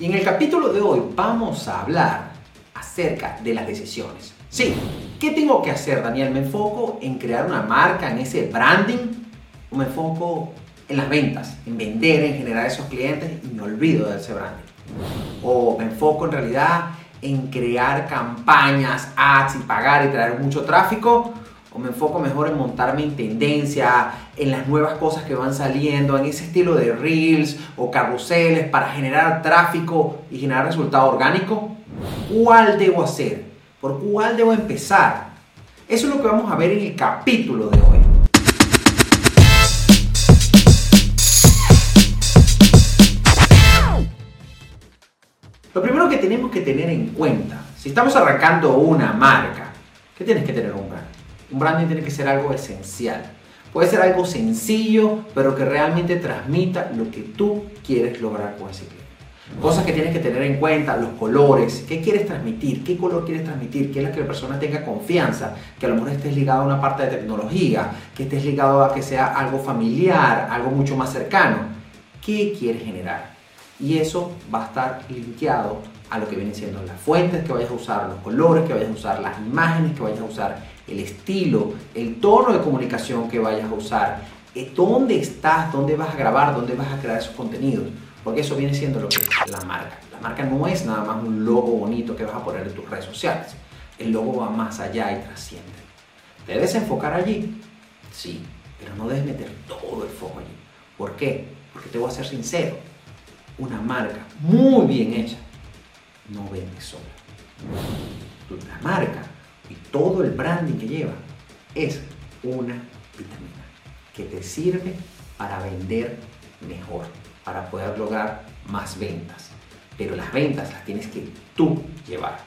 Y en el capítulo de hoy vamos a hablar acerca de las decisiones. Sí, ¿qué tengo que hacer, Daniel? ¿Me enfoco en crear una marca, en ese branding? ¿O me enfoco en las ventas, en vender, en generar esos clientes y me olvido de ese branding? ¿O me enfoco en realidad en crear campañas, ads y pagar y traer mucho tráfico? ¿O me enfoco mejor en montarme en tendencia, en las nuevas cosas que van saliendo, en ese estilo de reels o carruseles para generar tráfico y generar resultado orgánico? ¿Cuál debo hacer? ¿Por cuál debo empezar? Eso es lo que vamos a ver en el capítulo de hoy. Lo primero que tenemos que tener en cuenta, si estamos arrancando una marca, ¿qué tienes que tener un branding? Un branding tiene que ser algo esencial. Puede ser algo sencillo, pero que realmente transmita lo que tú quieres lograr con ese cliente. Cosas que tienes que tener en cuenta, los colores, qué quieres transmitir, qué color quieres transmitir, que que la persona tenga confianza, que a lo mejor estés ligado a una parte de tecnología, que estés ligado a que sea algo familiar, algo mucho más cercano. ¿Qué quieres generar? Y eso va a estar linkeado a lo que vienen siendo las fuentes que vayas a usar, los colores que vayas a usar, las imágenes que vayas a usar, el estilo, el tono de comunicación que vayas a usar, eh, dónde estás, dónde vas a grabar, dónde vas a crear esos contenidos. Porque eso viene siendo lo que es la marca. La marca no es nada más un logo bonito que vas a poner en tus redes sociales. El logo va más allá y trasciende. ¿Debes enfocar allí? Sí, pero no debes meter todo el foco allí. ¿Por qué? Porque te voy a ser sincero. Una marca muy bien hecha no vende sola. La marca y todo el branding que lleva es una vitamina que te sirve para vender mejor para poder lograr más ventas. Pero las ventas las tienes que tú llevar.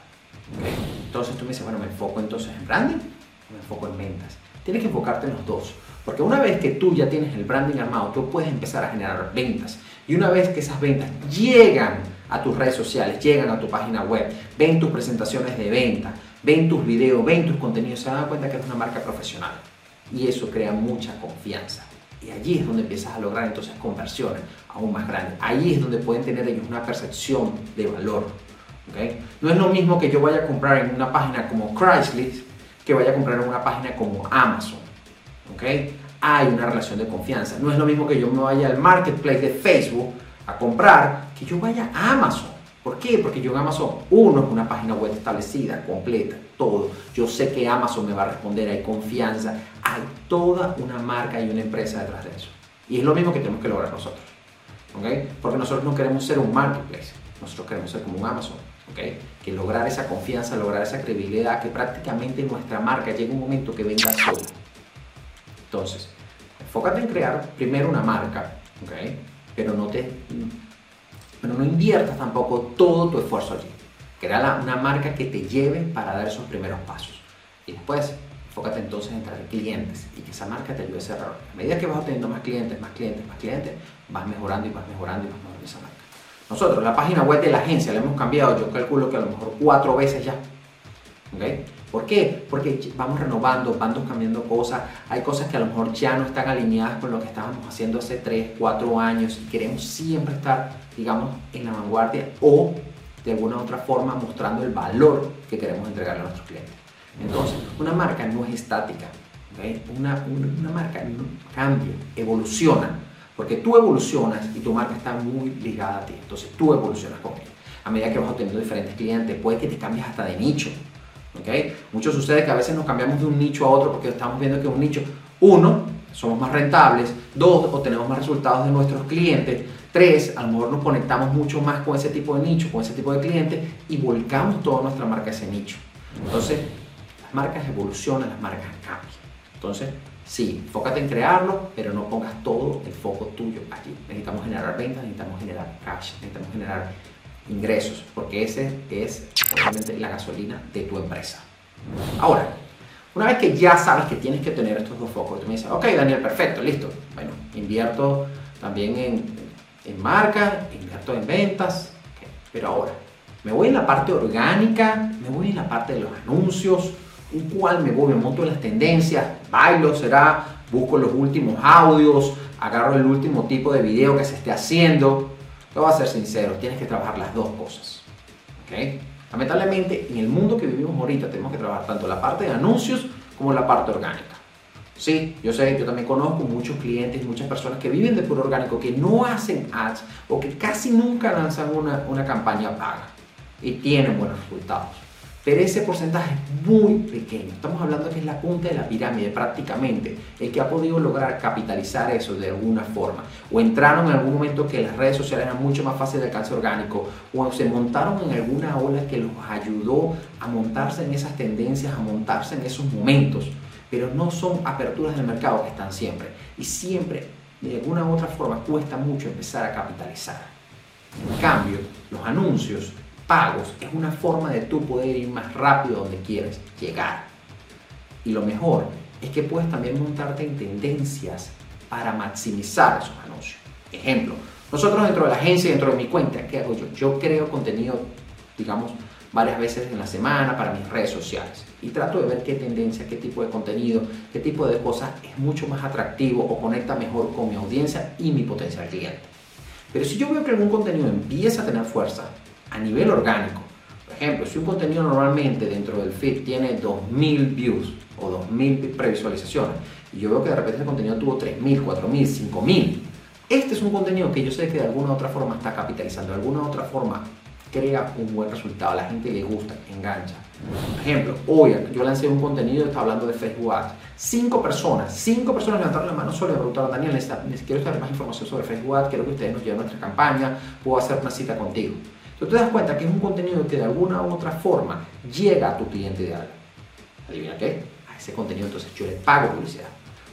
Entonces tú me dices, bueno, me enfoco entonces en branding o me enfoco en ventas. Tienes que enfocarte en los dos. Porque una vez que tú ya tienes el branding armado, tú puedes empezar a generar ventas. Y una vez que esas ventas llegan a tus redes sociales, llegan a tu página web, ven tus presentaciones de venta, ven tus videos, ven tus contenidos, se dan cuenta que eres una marca profesional. Y eso crea mucha confianza. Y allí es donde empiezas a lograr entonces conversiones aún más grandes. Ahí es donde pueden tener ellos una percepción de valor. No es lo mismo que yo vaya a comprar en una página como Craigslist que vaya a comprar en una página como Amazon. Hay una relación de confianza. No es lo mismo que yo me vaya al marketplace de Facebook a comprar que yo vaya a Amazon. ¿Por qué? Porque yo en Amazon, uno es una página web establecida, completa, todo. Yo sé que Amazon me va a responder, hay confianza, hay toda una marca y una empresa detrás de eso. Y es lo mismo que tenemos que lograr nosotros. ¿okay? Porque nosotros no queremos ser un marketplace, nosotros queremos ser como un Amazon. ¿okay? Que lograr esa confianza, lograr esa credibilidad, que prácticamente nuestra marca llegue un momento que venga sola. Entonces, enfócate en crear primero una marca, ¿okay? Pero no te pero no inviertas tampoco todo tu esfuerzo allí. Crea una marca que te lleve para dar esos primeros pasos. Y después, enfócate entonces en traer clientes y que esa marca te ayude a cerrar. A medida que vas obteniendo más clientes, más clientes, más clientes, vas mejorando y vas mejorando y vas mejorando esa marca. Nosotros, la página web de la agencia la hemos cambiado, yo calculo que a lo mejor cuatro veces ya. ¿Por qué? Porque vamos renovando, vamos cambiando cosas. Hay cosas que a lo mejor ya no están alineadas con lo que estábamos haciendo hace 3, 4 años y queremos siempre estar, digamos, en la vanguardia o de alguna otra forma mostrando el valor que queremos entregarle a nuestros clientes. Entonces, una marca no es estática. Una, una, marca cambia, evoluciona. Porque tú evolucionas y tu marca está muy ligada a ti. Entonces tú evolucionas con ella. A medida que vas obteniendo diferentes clientes, puede que te cambies hasta de nicho. ¿Okay? Mucho sucede que a veces nos cambiamos de un nicho a otro porque estamos viendo que un nicho, uno, somos más rentables, dos, obtenemos más resultados de nuestros clientes, tres, a lo mejor nos conectamos mucho más con ese tipo de nicho, con ese tipo de clientes y volcamos toda nuestra marca a ese nicho. Entonces, las marcas evolucionan, las marcas cambian. Entonces, sí, enfócate en crearlo, pero no pongas todo el foco tuyo allí. Necesitamos generar ventas, necesitamos generar cash, necesitamos generar ingresos, porque ese es obviamente la gasolina de tu empresa. Ahora, una vez que ya sabes que tienes que tener estos dos focos, tú me dices, ok Daniel, perfecto, listo. Bueno, invierto también en, en marca, invierto en ventas, pero ahora, me voy en la parte orgánica, me voy en la parte de los anuncios, un cual me voy, me monto en las tendencias, bailo, será, busco los últimos audios, agarro el último tipo de video que se esté haciendo, Te voy a ser sincero, tienes que trabajar las dos cosas. ¿ok? Lamentablemente, en el mundo que vivimos ahorita tenemos que trabajar tanto la parte de anuncios como la parte orgánica. Sí, yo sé, yo también conozco muchos clientes, muchas personas que viven de puro orgánico, que no hacen ads o que casi nunca lanzan una, una campaña paga y tienen buenos resultados. Pero ese porcentaje es muy pequeño. Estamos hablando que es la punta de la pirámide prácticamente, el que ha podido lograr capitalizar eso de alguna forma. O entraron en algún momento que las redes sociales eran mucho más fáciles de alcance orgánico, o se montaron en alguna ola que los ayudó a montarse en esas tendencias, a montarse en esos momentos. Pero no son aperturas del mercado que están siempre. Y siempre, de alguna u otra forma, cuesta mucho empezar a capitalizar. En cambio, los anuncios pagos es una forma de tú poder ir más rápido donde quieres llegar. Y lo mejor es que puedes también montarte en tendencias para maximizar esos anuncios. Ejemplo, nosotros dentro de la agencia, dentro de mi cuenta, ¿qué hago yo? Yo creo contenido, digamos, varias veces en la semana para mis redes sociales y trato de ver qué tendencia, qué tipo de contenido, qué tipo de cosas es mucho más atractivo o conecta mejor con mi audiencia y mi potencial cliente. Pero si yo veo que algún contenido empieza a tener fuerza, a nivel orgánico. Por ejemplo, si un contenido normalmente dentro del feed tiene 2.000 views o 2.000 previsualizaciones y yo veo que de repente el contenido tuvo 3.000, 4.000, 5.000, este es un contenido que yo sé que de alguna u otra forma está capitalizando, de alguna u otra forma crea un buen resultado, a la gente le gusta, engancha. Por ejemplo, hoy yo lancé un contenido, está hablando de Facebook Ads. Cinco personas, cinco personas levantaron la mano solo y me preguntaron, Daniel, quiero saber más información sobre Facebook Ads, quiero que ustedes nos lleven nuestra campaña, puedo hacer una cita contigo. Tú te das cuenta que es un contenido que de alguna u otra forma llega a tu cliente ideal. ¿Adivina qué? A ese contenido entonces yo le pago publicidad.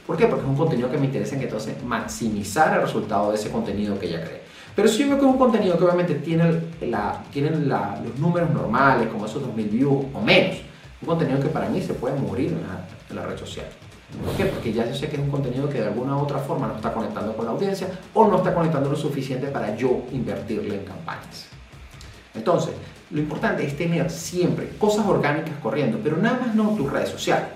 ¿Por qué? Porque es un contenido que me interesa en que entonces maximizar el resultado de ese contenido que ella cree. Pero si yo veo que es un contenido que obviamente tiene, la, los números normales, como esos 2000 views o menos, un contenido que para mí se puede morir en la, en la red social. ¿Por qué? Porque ya yo sé que es un contenido que de alguna u otra forma no está conectando con la audiencia o no está conectando lo suficiente para yo invertirle en campañas. Entonces, lo importante es tener siempre cosas orgánicas corriendo, pero nada más no tus redes sociales.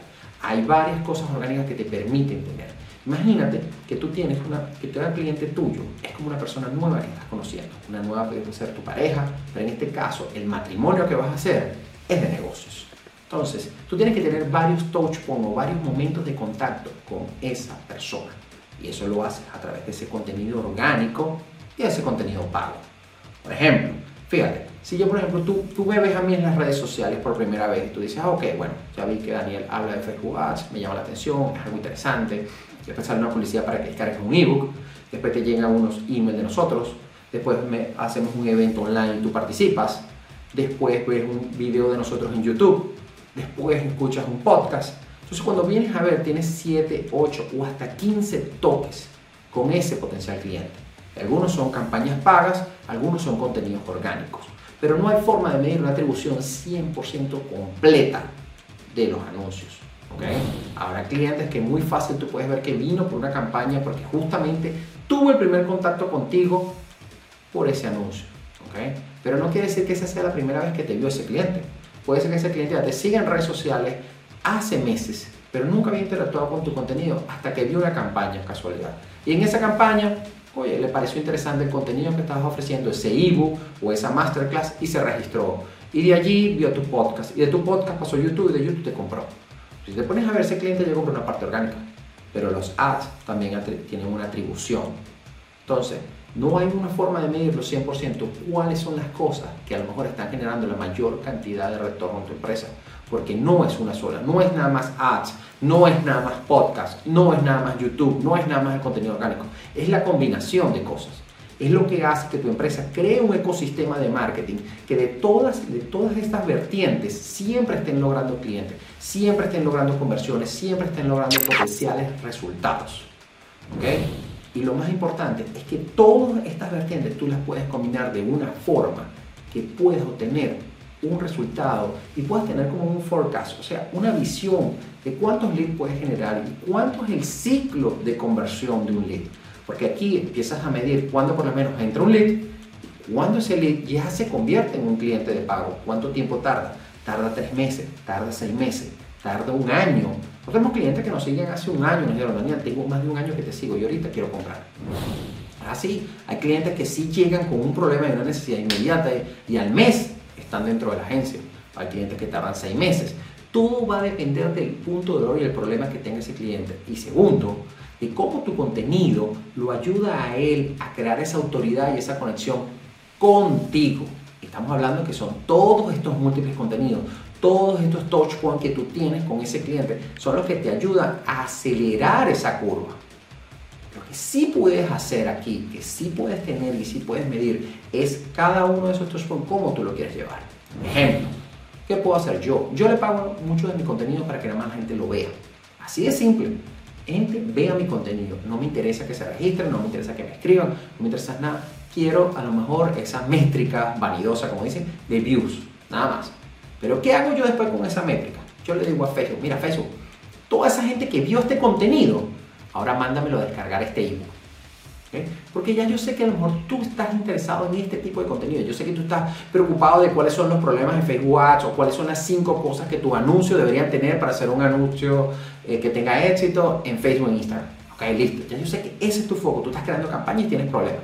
Hay varias cosas orgánicas que te permiten tener. Imagínate que tú tienes una, que tu cliente tuyo es como una persona nueva que estás conociendo. Una nueva puede ser tu pareja, pero en este caso el matrimonio que vas a hacer es de negocios. Entonces, tú tienes que tener varios touch points o varios momentos de contacto con esa persona. Y eso lo haces a través de ese contenido orgánico y ese contenido pago. Por ejemplo, Fíjate, si yo, por ejemplo, tú, tú me ves a mí en las redes sociales por primera vez y tú dices, ah, ok, bueno, ya vi que Daniel habla de Facebook Ads, me llama la atención, es algo interesante. Después sale una publicidad para que descargues un ebook, después te llegan unos emails de nosotros, después hacemos un evento online y tú participas, después ves un video de nosotros en YouTube, después escuchas un podcast. Entonces, cuando vienes a ver, tienes 7, 8 o hasta 15 toques con ese potencial cliente. Algunos son campañas pagas, algunos son contenidos orgánicos. Pero no hay forma de medir una atribución 100% completa de los anuncios. ¿okay? Habrá clientes que muy fácil tú puedes ver que vino por una campaña porque justamente tuvo el primer contacto contigo por ese anuncio. ¿okay? Pero no quiere decir que esa sea la primera vez que te vio ese cliente. Puede ser que ese cliente ya te siga en redes sociales hace meses, pero nunca había interactuado con tu contenido hasta que vio una campaña, casualidad. Y en esa campaña oye, le pareció interesante el contenido que estabas ofreciendo, ese ebook o esa masterclass y se registró. Y de allí vio tu podcast. Y de tu podcast pasó YouTube y de YouTube te compró. Si te pones a ver, ese cliente llegó por una parte orgánica. Pero los ads también tienen una atribución. Entonces, no hay una forma de medirlo 100% cuáles son las cosas que a lo mejor están generando la mayor cantidad de retorno en tu empresa. Porque no es una sola, no es nada más ads, no es nada más podcast, no es nada más YouTube, no es nada más el contenido orgánico. Es la combinación de cosas. Es lo que hace que tu empresa cree un ecosistema de marketing que de todas, de todas estas vertientes siempre estén logrando clientes, siempre estén logrando conversiones, siempre estén logrando potenciales resultados. ¿Okay? Y lo más importante es que todas estas vertientes tú las puedes combinar de una forma que puedes obtener un resultado y puedes tener como un forecast, o sea, una visión de cuántos leads puedes generar y cuánto es el ciclo de conversión de un lead. Porque aquí empiezas a medir cuándo por lo menos entra un lead, cuándo ese lead ya se convierte en un cliente de pago, cuánto tiempo tarda. Tarda tres meses, tarda seis meses, tarda un año, tenemos clientes que nos siguen hace un año, nos dijeron, Daniel, tengo más de un año que te sigo y ahorita quiero comprar. así. Hay clientes que sí llegan con un problema y una necesidad inmediata y al mes están dentro de la agencia. Hay clientes que tardan seis meses. Todo va a depender del punto de dolor y el problema que tenga ese cliente. Y segundo, de cómo tu contenido lo ayuda a él a crear esa autoridad y esa conexión contigo. Estamos hablando que son todos estos múltiples contenidos, todos estos touch points que tú tienes con ese cliente, son los que te ayudan a acelerar esa curva. Lo que sí puedes hacer aquí, que sí puedes tener y sí puedes medir, es cada uno de esos touch points, cómo tú lo quieres llevar. Ejemplo, ¿qué puedo hacer yo? Yo le pago mucho de mi contenido para que nada más la gente lo vea. Así de simple gente vea mi contenido. No me interesa que se registren, no me interesa que me escriban, no me interesa nada. Quiero a lo mejor esa métrica vanidosa, como dicen, de views, nada más. Pero ¿qué hago yo después con esa métrica? Yo le digo a Facebook, mira Facebook, toda esa gente que vio este contenido, ahora mándamelo a descargar este ebook. Porque ya yo sé que a lo mejor tú estás interesado en este tipo de contenido. Yo sé que tú estás preocupado de cuáles son los problemas en Facebook Ads o cuáles son las cinco cosas que tu anuncio debería tener para hacer un anuncio eh, que tenga éxito en Facebook e Instagram. Ok, listo. Ya yo sé que ese es tu foco. Tú estás creando campañas y tienes problemas.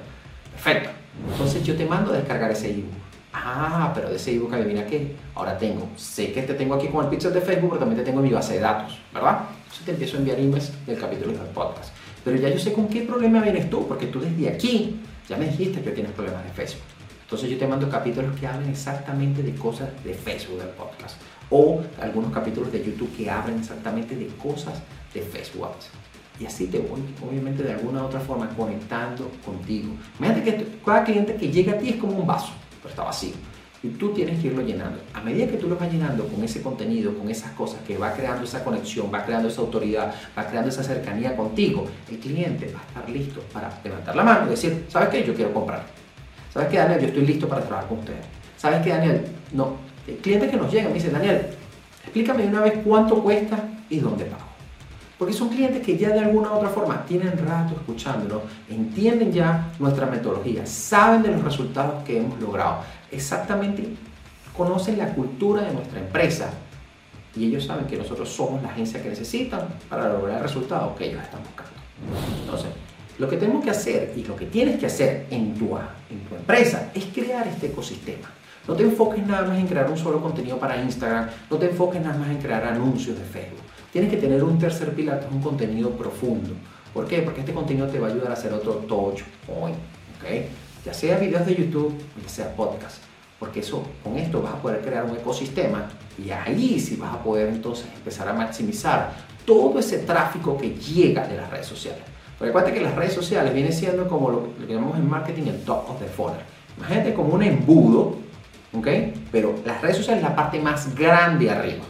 Perfecto. Entonces yo te mando a descargar ese ebook. Ah, pero de ese ebook adivina qué. Ahora tengo, sé que te tengo aquí con el pixel de Facebook, pero también te tengo en mi base de datos, ¿verdad? Entonces te empiezo a enviar emails del capítulo del podcast. Pero ya yo sé con qué problema vienes tú, porque tú desde aquí ya me dijiste que tienes problemas de Facebook. Entonces yo te mando capítulos que hablen exactamente de cosas de Facebook del podcast. O algunos capítulos de YouTube que hablen exactamente de cosas de Facebook. Y así te voy, obviamente, de alguna u otra forma conectando contigo. Imagínate que cada cliente que llega a ti es como un vaso, pero está vacío y tú tienes que irlo llenando. A medida que tú lo vas llenando con ese contenido, con esas cosas que va creando esa conexión, va creando esa autoridad, va creando esa cercanía contigo, el cliente va a estar listo para levantar la mano y decir, ¿sabes qué? Yo quiero comprar. ¿Sabes qué, Daniel? Yo estoy listo para trabajar con ustedes. ¿Sabes qué, Daniel? No. El cliente que nos llega me dice, Daniel, explícame una vez cuánto cuesta y dónde pago. Porque son clientes que ya de alguna u otra forma tienen rato escuchándonos, entienden ya nuestra metodología, saben de los resultados que hemos logrado, exactamente conocen la cultura de nuestra empresa y ellos saben que nosotros somos la agencia que necesitan para lograr el resultado que ellos están buscando. Entonces, lo que tenemos que hacer y lo que tienes que hacer en tu, en tu empresa es crear este ecosistema. No te enfoques nada más en crear un solo contenido para Instagram, no te enfoques nada más en crear anuncios de Facebook. Tienes que tener un tercer pilar, es un contenido profundo. ¿Por qué? Porque este contenido te va a ayudar a hacer otro touch point, ¿ok? Ya sea videos de YouTube ya sea podcast. Porque eso, con esto vas a poder crear un ecosistema y ahí sí vas a poder entonces empezar a maximizar todo ese tráfico que llega de las redes sociales. Porque acuérdate que las redes sociales vienen siendo como lo, que llamamos en marketing el top of the funnel. Imagínate como un embudo, ¿ok? Pero las redes sociales es la parte más grande arriba.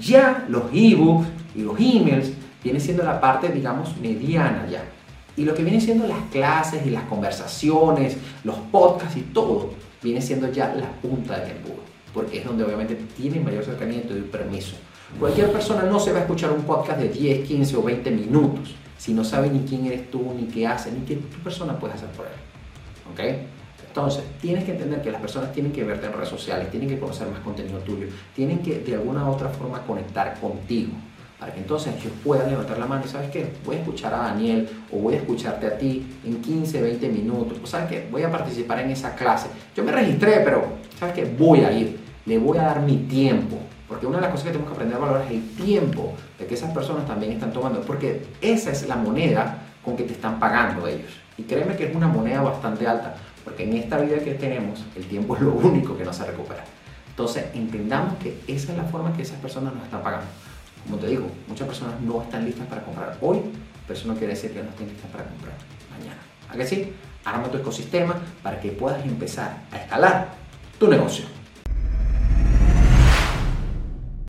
Ya los ebooks y los emails vienen siendo la parte, digamos, mediana ya. Y lo que vienen siendo las clases y las conversaciones, los podcasts y todo, viene siendo ya la punta del embudo. Porque es donde obviamente tienen mayor acercamiento y permiso. Cualquier persona no se va a escuchar un podcast de 10, 15 o 20 minutos si no sabe ni quién eres tú, ni qué hace, ni qué persona puede hacer por él. ¿Ok? Entonces, tienes que entender que las personas tienen que verte en redes sociales, tienen que conocer más contenido tuyo, tienen que de alguna u otra forma conectar contigo, para que entonces ellos puedan levantar la mano y sabes qué, voy a escuchar a Daniel o voy a escucharte a ti en 15, 20 minutos, o sabes qué, voy a participar en esa clase. Yo me registré, pero sabes qué, voy a ir, le voy a dar mi tiempo, porque una de las cosas que tenemos que aprender a valorar es el tiempo de que esas personas también están tomando, porque esa es la moneda con que te están pagando ellos. Y créeme que es una moneda bastante alta, porque en esta vida que tenemos, el tiempo es lo único que no se recupera. Entonces, entendamos que esa es la forma que esas personas nos están pagando. Como te digo, muchas personas no están listas para comprar hoy, pero eso no quiere decir que no estén listas para comprar mañana. ¿A que sí? Arma tu ecosistema para que puedas empezar a escalar tu negocio.